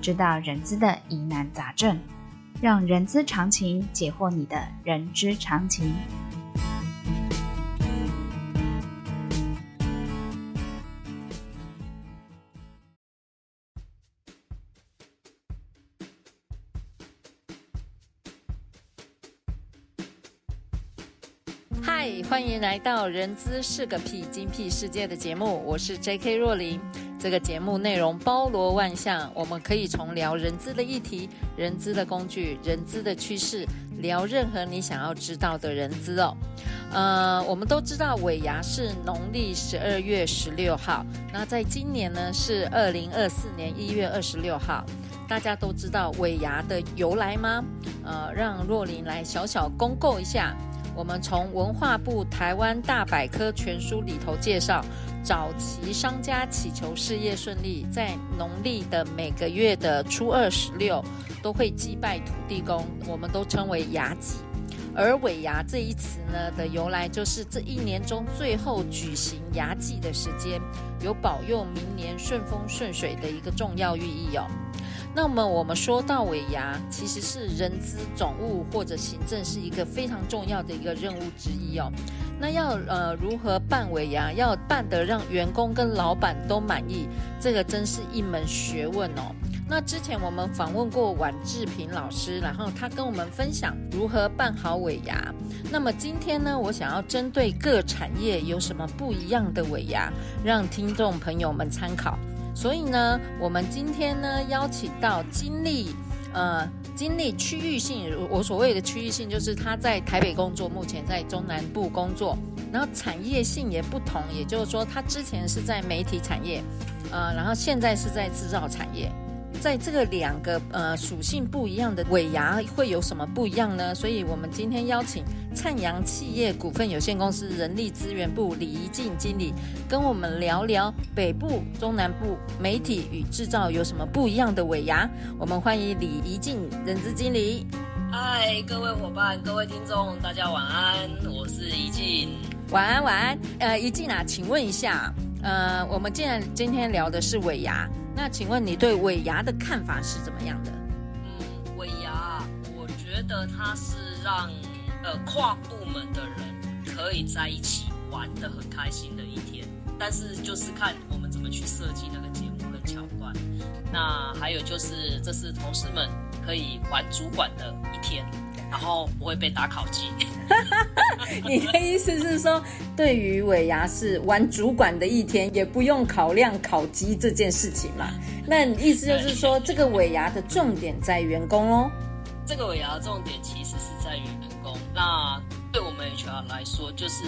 知道人资的疑难杂症，让人资常情解惑你的人之常情。嗨，欢迎来到《人资是个屁，精辟世界》的节目，我是 J.K. 若琳。这个节目内容包罗万象，我们可以从聊人资的议题、人资的工具、人资的趋势，聊任何你想要知道的人资哦。呃，我们都知道尾牙是农历十二月十六号，那在今年呢是二零二四年一月二十六号。大家都知道尾牙的由来吗？呃，让若琳来小小公告一下。我们从文化部台湾大百科全书里头介绍。早期商家祈求事业顺利，在农历的每个月的初二、十六都会祭拜土地公，我们都称为牙祭。而尾牙这一词呢的由来，就是这一年中最后举行牙祭的时间，有保佑明年顺风顺水的一个重要寓意哦。那么我们说到尾牙，其实是人资总务或者行政是一个非常重要的一个任务之一哦。那要呃如何办尾牙，要办得让员工跟老板都满意，这个真是一门学问哦。那之前我们访问过宛志平老师，然后他跟我们分享如何办好尾牙。那么今天呢，我想要针对各产业有什么不一样的尾牙，让听众朋友们参考。所以呢，我们今天呢邀请到经历，呃，经历区域性，我所谓的区域性就是他在台北工作，目前在中南部工作，然后产业性也不同，也就是说他之前是在媒体产业，呃，然后现在是在制造产业。在这个两个呃属性不一样的尾牙会有什么不一样呢？所以我们今天邀请灿阳企业股份有限公司人力资源部李怡静经理跟我们聊聊北部、中南部媒体与制造有什么不一样的尾牙。我们欢迎李怡静人资经理。嗨，各位伙伴、各位听众，大家晚安，我是怡静。晚安，晚安。呃，怡静啊，请问一下，呃，我们既然今天聊的是尾牙。那请问你对尾牙的看法是怎么样的？嗯，尾牙，我觉得它是让呃跨部门的人可以在一起玩得很开心的一天，但是就是看我们怎么去设计那个节目跟桥段。那还有就是，这是同事们可以玩主管的一天。然后不会被打考绩。你的意思是说，对于尾牙是玩主管的一天，也不用考量烤鸡这件事情嘛？那意思就是说，这个尾牙的重点在员工喽？这个尾牙的重点其实是在于员工。那对我们 HR 来说，就是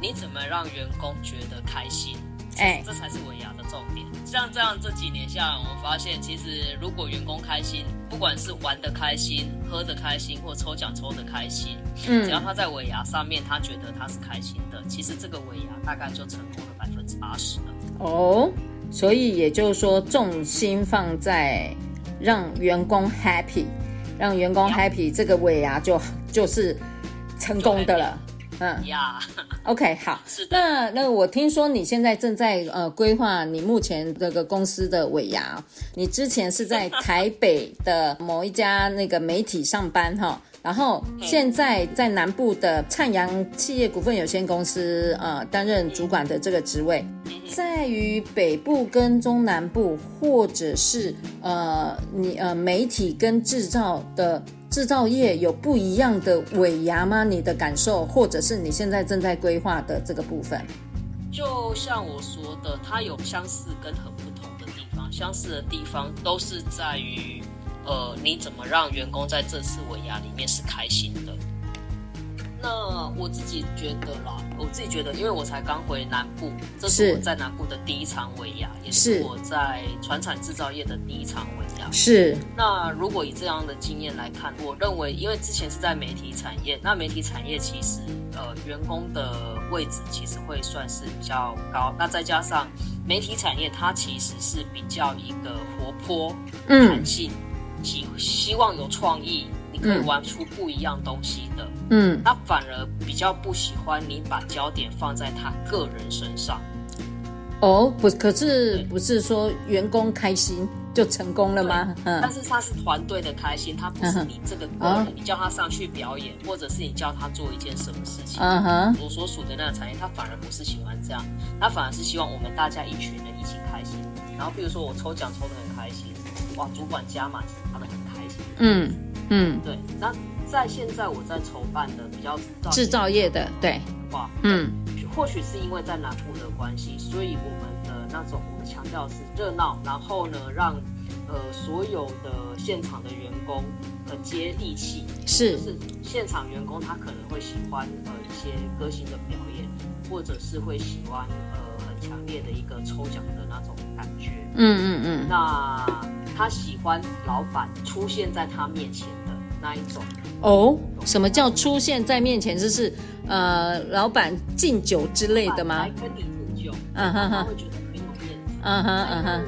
你怎么让员工觉得开心？哎，这才是尾牙的重点。像这样这几年下来，我们发现，其实如果员工开心，不管是玩的开心、喝的开心，或抽奖抽的开心，嗯，只要他在尾牙上面，他觉得他是开心的，其实这个尾牙大概就成功了百分之八十了。哦，所以也就是说，重心放在让员工 happy，让员工 happy，这个尾牙就就是成功的了。嗯。呀，OK，好，是的。那那我听说你现在正在呃规划你目前这个公司的尾牙，你之前是在台北的某一家那个媒体上班哈，然后现在在南部的灿阳企业股份有限公司呃担任主管的这个职位，在于北部跟中南部或者是呃你呃媒体跟制造的。制造业有不一样的尾牙吗？你的感受，或者是你现在正在规划的这个部分？就像我说的，它有相似跟很不同的地方。相似的地方都是在于，呃，你怎么让员工在这次尾牙里面是开心的？那我自己觉得啦，我自己觉得，因为我才刚回南部，这是我在南部的第一场尾牙，也是我在船产制造业的第一场尾牙。是。那如果以这样的经验来看，我认为，因为之前是在媒体产业，那媒体产业其实呃员工的位置其实会算是比较高，那再加上媒体产业它其实是比较一个活泼、弹性，希、嗯、希望有创意。可以玩出不一样东西的，嗯，他反而比较不喜欢你把焦点放在他个人身上。哦，不，可是不是说员工开心就成功了吗？嗯，但是他是团队的开心，他不是你这个个人，嗯，你叫他上去表演，或者是你叫他做一件什么事情。嗯哼，我所属的那个产业，他反而不是喜欢这样，他反而是希望我们大家一群人一起开心。然后比如说我抽奖抽得很开心，哇，主管加码，他们很开心。嗯。嗯，对。那在现在我在筹办的比较制造业的，对，哇，嗯，或许是因为在南部的关系，所以我们的那种我们强调是热闹，然后呢，让呃所有的现场的员工很接地气，是，就是现场员工他可能会喜欢呃一些歌星的表演，或者是会喜欢呃很强烈的一个抽奖的那种感觉，嗯嗯嗯，那他喜欢老板出现在他面前的。那一种哦，什么叫出现在面前？就是呃，老板敬酒之类的吗？来跟你敬酒，嗯哼哼，他会觉得很有面子，嗯哼嗯哼。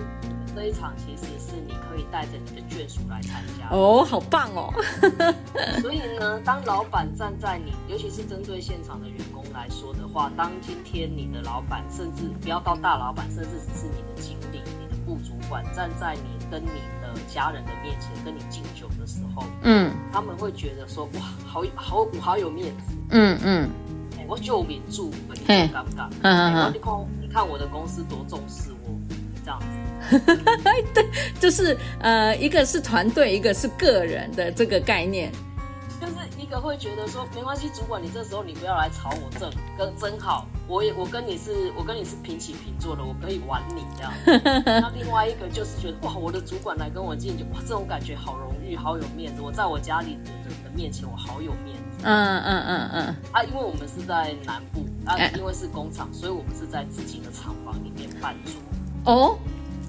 这一场其实是你可以带着你的眷属来参加哦，好棒哦。所以呢，当老板站在你，尤其是针对现场的员工来说的话，当今天你的老板，甚至不要到大老板，甚至只是你的经理、你的部主管站在你跟你的家人的面前跟你敬酒的时候，嗯，他们会觉得说哇，好好我好有面子，嗯嗯，哎，我救民助，你尴尬，嗯嗯，你看你看我的公司多重视我，这样子，对，就是呃，一个是团队，一个是个人的这个概念。就是一个会觉得说没关系，主管你这时候你不要来吵我正，跟真好，我也我跟你是我跟你是平起平坐的，我可以玩你这样。那另外一个就是觉得哇，我的主管来跟我敬酒，哇，这种感觉好荣誉，好有面子。我在我家里的人的面前，我好有面子。嗯嗯嗯嗯。啊，因为我们是在南部，啊，因为是工厂，所以我们是在自己的厂房里面办桌。哦，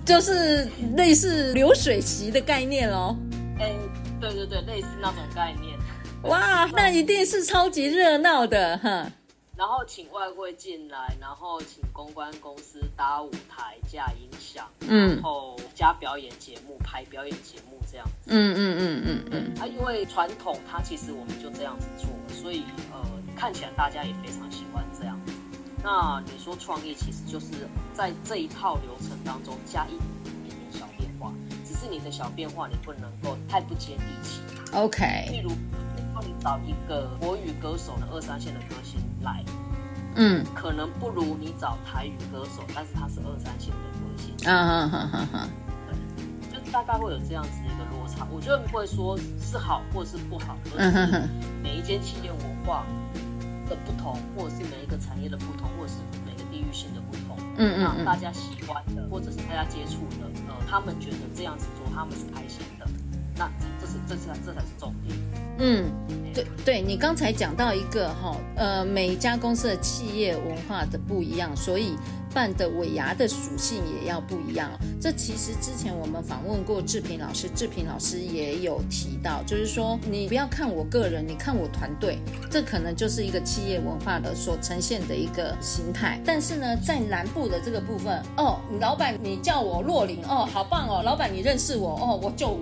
就是类似流水席的概念哦。哎，对对对，类似那种概念。哇，那一定是超级热闹的哈！然后请外汇进来，然后请公关公司搭舞台、架音响，嗯，然后加表演节目、排表演节目这样子。嗯嗯嗯嗯嗯。啊，因为传统它其实我们就这样子做，所以呃，看起来大家也非常喜欢这样子。那你说创意，其实就是在这一套流程当中加一点点小变化，只是你的小变化你不能够太不接地气。OK。例如。你找一个国语歌手的二三线的歌星来，嗯，可能不如你找台语歌手，但是他是二三线的歌星。嗯嗯嗯嗯对，就大概会有这样子一个落差。我觉得不会说是好或是不好，而是每一间企业文化的不同，或者是每一个产业的不同，或者是每个地域性的不同。嗯嗯，那大家喜欢的，或者是大家接触的，呃，他们觉得这样子做他们是开心的。那这是这是这才是重点。嗯，对对，你刚才讲到一个哈，呃，每一家公司的企业文化的不一样，所以办的尾牙的属性也要不一样。这其实之前我们访问过志平老师，志平老师也有提到，就是说你不要看我个人，你看我团队，这可能就是一个企业文化的所呈现的一个形态。但是呢，在南部的这个部分，哦，老板你叫我洛林，哦，好棒哦，老板你认识我，哦，我就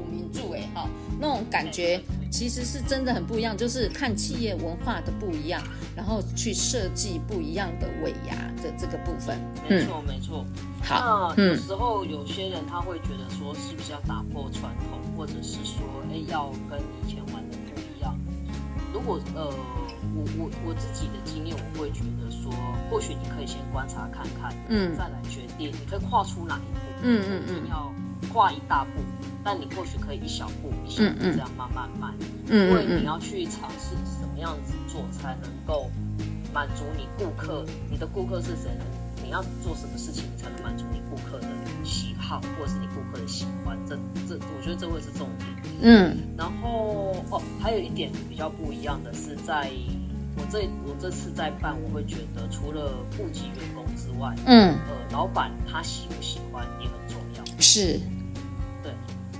好，那种感觉。其实是真的很不一样，就是看企业文化的不一样，然后去设计不一样的尾牙的这个部分。没错，没错。好，那有时候有些人他会觉得说，是不是要打破传统，或者是说，哎，要跟以前玩的不一样？如果呃，我我我自己的经验，我会觉得说，或许你可以先观察看看，嗯，再来决定，你可以跨出哪一步，嗯嗯嗯，要跨一大步。但你或许可以一小步一小步这样慢慢慢，嗯，因为你要去尝试什么样子做才能够满足你顾客，你的顾客是谁呢？你要做什么事情才能满足你顾客的喜好，或者是你顾客的喜欢？这这，我觉得这会是重点。嗯，然后哦，还有一点比较不一样的是在我这我这次在办，我会觉得除了顾及员工之外，嗯，呃，老板他喜不喜欢也很重要。是，对，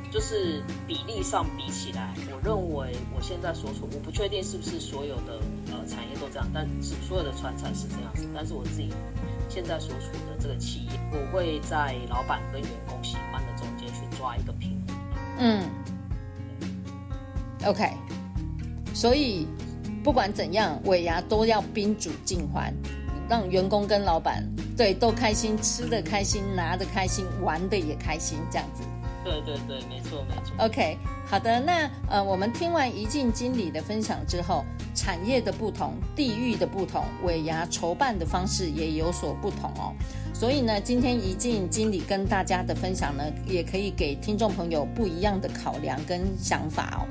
就是比例上比起来，我认为我现在所处，我不确定是不是所有的呃产业都这样，但是所有的传产是这样子。但是我自己现在所处的这个企业，我会在老板跟员工喜欢的中间去抓一个平衡。嗯，OK，所以。不管怎样，尾牙都要宾主尽欢，让员工跟老板对都开心，吃的开心，拿的开心，玩的也开心，这样子。对对对，没错没错。OK，好的，那呃，我们听完怡静经理的分享之后，产业的不同，地域的不同，尾牙筹办的方式也有所不同哦。所以呢，今天怡静经理跟大家的分享呢，也可以给听众朋友不一样的考量跟想法哦。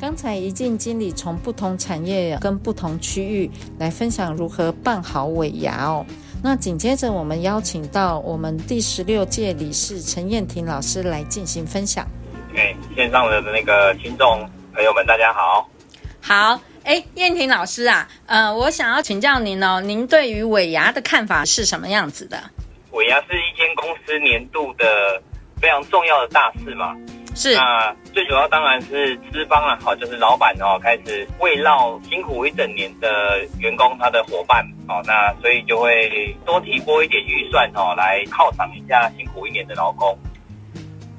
刚才怡静经理从不同产业跟不同区域来分享如何办好尾牙哦。那紧接着我们邀请到我们第十六届理事陈燕婷老师来进行分享。哎，线上的那个听众朋友们，大家好。好，哎，燕婷老师啊，呃，我想要请教您哦，您对于尾牙的看法是什么样子的？尾牙是一间公司年度的非常重要的大事嘛。是，那最主要当然是资方啊，好，就是老板哦，开始慰劳辛苦一整年的员工，他的伙伴，哦，那所以就会多提拨一点预算哦，来犒赏一下辛苦一年的劳工。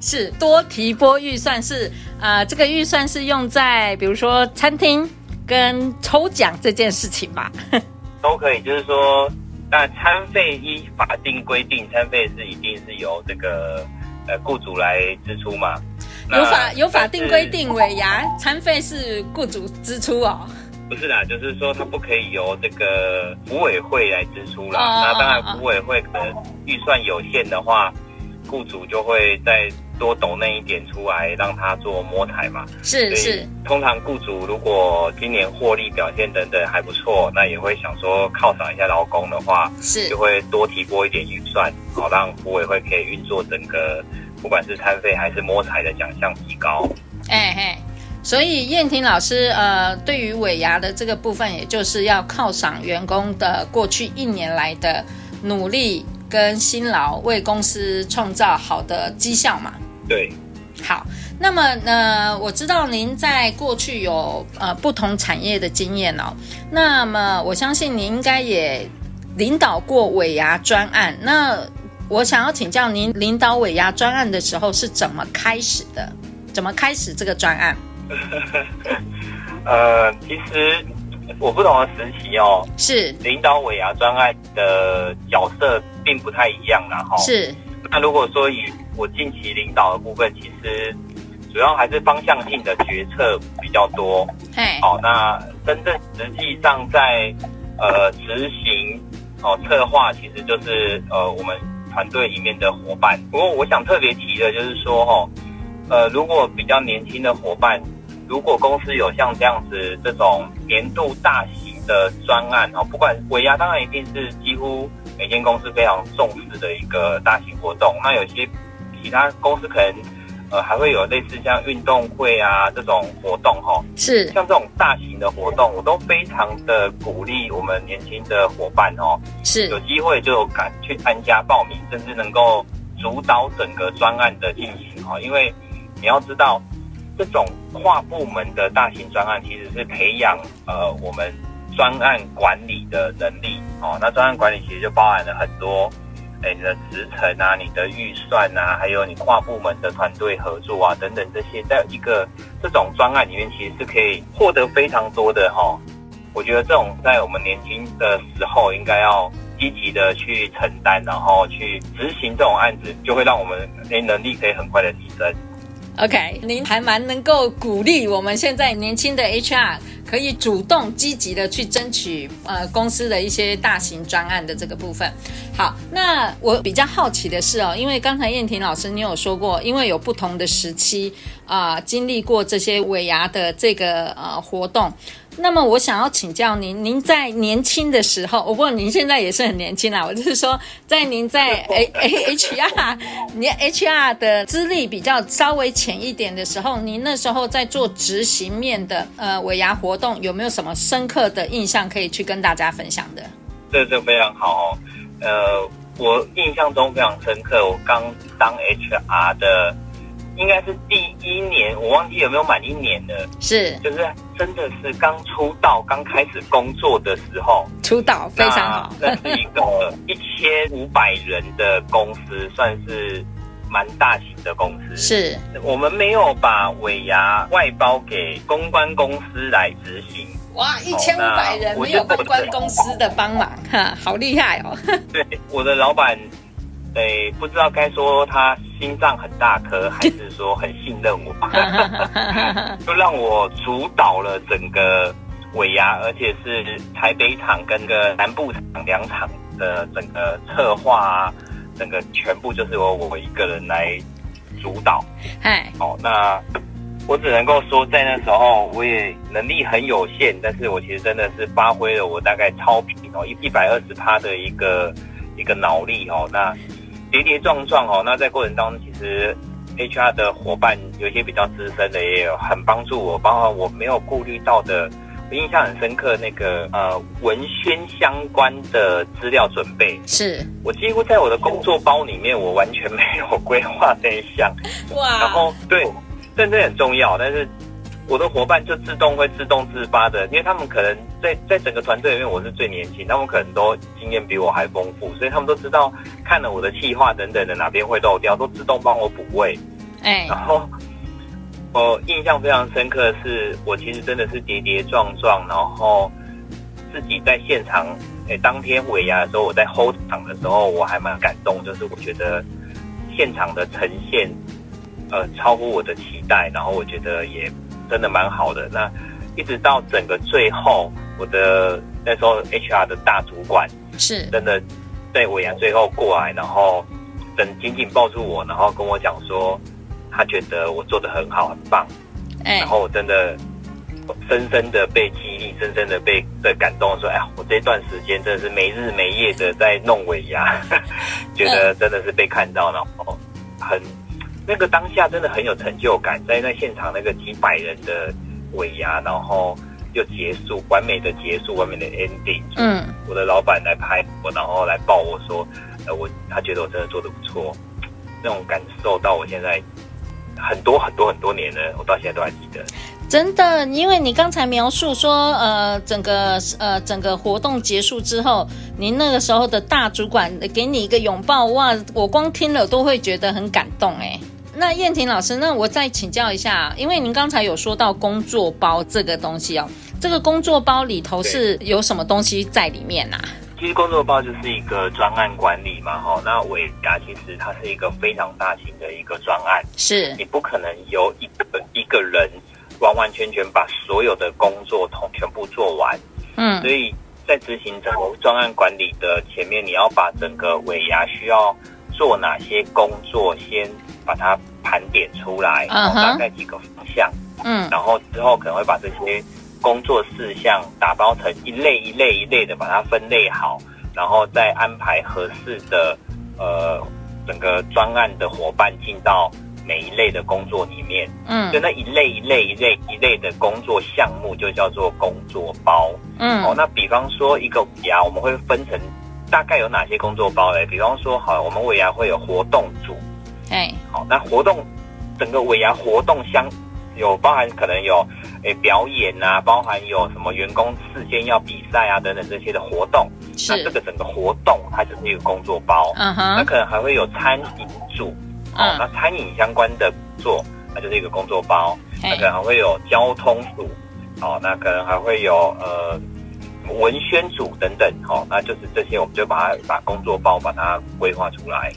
是多提拨预算是，呃，这个预算是用在比如说餐厅跟抽奖这件事情吧？都可以，就是说，那餐费依法定规定，餐费是一定是由这个呃雇主来支出嘛。有法有法定规定，尾牙餐费是雇主支出哦。不是啦，就是说他不可以由这个服委会来支出啦。那当然，服委会可能预算有限的话，雇主就会再多抖那一点出来，让他做摸台嘛。是是。通常雇主如果今年获利表现等等还不错，那也会想说犒赏一下劳工的话，是就会多提拨一点预算，好让服委会可以运作整个。不管是餐费还是摸彩的奖项提高，哎嘿，所以燕婷老师，呃，对于尾牙的这个部分，也就是要犒赏员工的过去一年来的努力跟辛劳，为公司创造好的绩效嘛。对，好，那么呢，我知道您在过去有呃不同产业的经验哦，那么我相信您应该也领导过尾牙专案，那。我想要请教您，领导尾牙专案的时候是怎么开始的？怎么开始这个专案？呃，其实我不同的时期哦，是领导尾牙专案的角色并不太一样啦。哈。是。那如果说以我近期领导的部分，其实主要还是方向性的决策比较多。嘿。好，那真正实际上在呃执行哦策划，其实就是呃我们。团队里面的伙伴，不过我想特别提的就是说，哦，呃，如果比较年轻的伙伴，如果公司有像这样子这种年度大型的专案，哦，不管尾牙，当然一定是几乎每间公司非常重视的一个大型活动。那有些其他公司可能。呃，还会有类似像运动会啊这种活动哈，是。像这种大型的活动，我都非常的鼓励我们年轻的伙伴哦，是。有机会就敢去参加报名，甚至能够主导整个专案的进行哈，因为你要知道，这种跨部门的大型专案其实是培养呃我们专案管理的能力哦，那专案管理其实就包含了很多。哎，你的职程啊，你的预算啊，还有你跨部门的团队合作啊，等等这些，在一个这种专案里面，其实是可以获得非常多的哈。我觉得这种在我们年轻的时候，应该要积极的去承担，然后去执行这种案子，就会让我们诶能力可以很快的提升。OK，您还蛮能够鼓励我们现在年轻的 HR。可以主动积极的去争取呃公司的一些大型专案的这个部分。好，那我比较好奇的是哦，因为刚才燕婷老师你有说过，因为有不同的时期啊、经历过这些尾牙的这个呃活动。那么我想要请教您，您在年轻的时候，不过您现在也是很年轻啦。我就是说，在您在 A A H R，你 H R 的资历比较稍微浅一点的时候，您那时候在做执行面的呃尾牙活活动有没有什么深刻的印象可以去跟大家分享的？这这非常好哦。呃，我印象中非常深刻，我刚当 HR 的。应该是第一年，我忘记有没有满一年了。是，就是真的是刚出道、刚开始工作的时候。出道非常好。那是一个一千五百人的公司，算是蛮大型的公司。是，我们没有把尾牙外包给公关公司来执行。哇，一千五百人没有公关公司的帮忙，哈，好厉害哦。对，我的老板。对，不知道该说他心脏很大颗，还是说很信任我，就让我主导了整个尾牙，而且是台北场跟个南部场两场的整个策划啊，整个全部就是由我一个人来主导。哎，好，那我只能够说，在那时候我也能力很有限，但是我其实真的是发挥了我大概超频哦一一百二十趴的一个一个脑力哦，那。跌跌撞撞哦，那在过程当中，其实 HR 的伙伴有一些比较资深的，也有很帮助我，包括我没有顾虑到的，我印象很深刻那个呃文宣相关的资料准备，是。我几乎在我的工作包里面，我完全没有规划这一项，哇，然后对，但这很重要，但是。我的伙伴就自动会自动自发的，因为他们可能在在整个团队里面我是最年轻，他们可能都经验比我还丰富，所以他们都知道看了我的企划等等的哪边会漏掉，都自动帮我补位。哎，然后我印象非常深刻的是，我其实真的是跌跌撞撞，然后自己在现场，哎，当天尾牙的时候，我在 hold 场的时候，我还蛮感动，就是我觉得现场的呈现，呃，超乎我的期待，然后我觉得也。真的蛮好的。那一直到整个最后，我的那时候 HR 的大主管是真的对尾牙最后过来，然后等紧紧抱住我，然后跟我讲说，他觉得我做的很好，很棒。哎，然后我真的深深的被激励，深深的被被感动，说，哎呀，我这段时间真的是没日没夜的在弄尾牙，觉得真的是被看到，然后很。那个当下真的很有成就感，在那现场那个几百人的尾牙，然后又结束，完美的结束，完美的 ending。嗯，我的老板来拍我，然后来抱我说，呃，我他觉得我真的做得不错，那种感受到我现在很多很多很多年了，我到现在都还记得。真的，因为你刚才描述说，呃，整个呃整个活动结束之后，您那个时候的大主管给你一个拥抱，哇，我光听了都会觉得很感动哎。那燕婷老师，那我再请教一下，因为您刚才有说到工作包这个东西哦，这个工作包里头是有什么东西在里面啊？其实工作包就是一个专案管理嘛，哈，那尾牙其实它是一个非常大型的一个专案，是你不可能由一个一个人。完完全全把所有的工作同全部做完，嗯，所以在执行整个专案管理的前面，你要把整个尾牙需要做哪些工作，先把它盘点出来，然后大概几个方向，嗯，然后之后可能会把这些工作事项打包成一类一类一类的把它分类好，然后再安排合适的呃整个专案的伙伴进到。每一类的工作里面，嗯，就那一类一类一类一类的工作项目就叫做工作包，嗯，哦，那比方说一个尾牙，我们会分成大概有哪些工作包嘞？比方说，好，我们尾牙会有活动组，哎，好，那活动整个尾牙活动相有包含可能有诶、欸、表演啊，包含有什么员工事先要比赛啊等等这些的活动，是那这个整个活动它就是一个工作包，嗯哼，那可能还会有餐饮组。哦，那餐饮相关的做，那就是一个工作包。那可能还会有交通组，哦，那可能还会有呃文宣组等等。哦，那就是这些，我们就把它把工作包把它规划出来。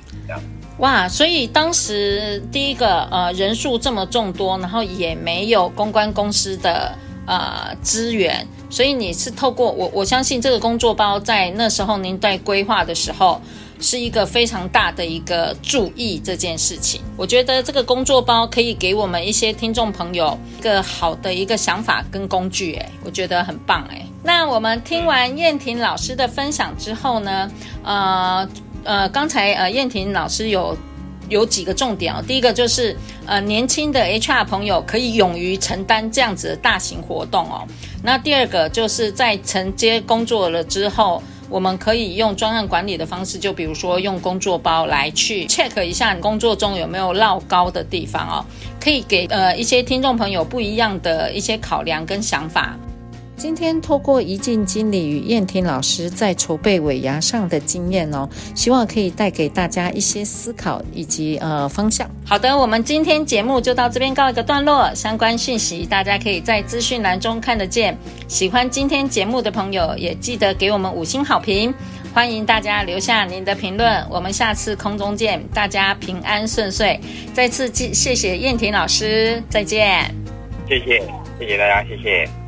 哇，所以当时第一个呃人数这么众多，然后也没有公关公司的呃资源，所以你是透过我我相信这个工作包在那时候您在规划的时候。是一个非常大的一个注意这件事情，我觉得这个工作包可以给我们一些听众朋友一个好的一个想法跟工具，哎，我觉得很棒，哎。那我们听完燕婷老师的分享之后呢，呃呃，刚才呃燕婷老师有有几个重点哦。第一个就是呃，年轻的 HR 朋友可以勇于承担这样子的大型活动哦。那第二个就是在承接工作了之后，我们可以用专案管理的方式，就比如说用工作包来去 check 一下你工作中有没有落高的地方哦，可以给呃一些听众朋友不一样的一些考量跟想法。今天透过宜静经理与燕婷老师在筹备尾牙上的经验哦，希望可以带给大家一些思考以及呃方向。好的，我们今天节目就到这边告一个段落，相关讯息大家可以在资讯栏中看得见。喜欢今天节目的朋友也记得给我们五星好评，欢迎大家留下您的评论。我们下次空中见，大家平安顺遂。再次谢谢燕婷老师，再见。谢谢，谢谢大家，谢谢。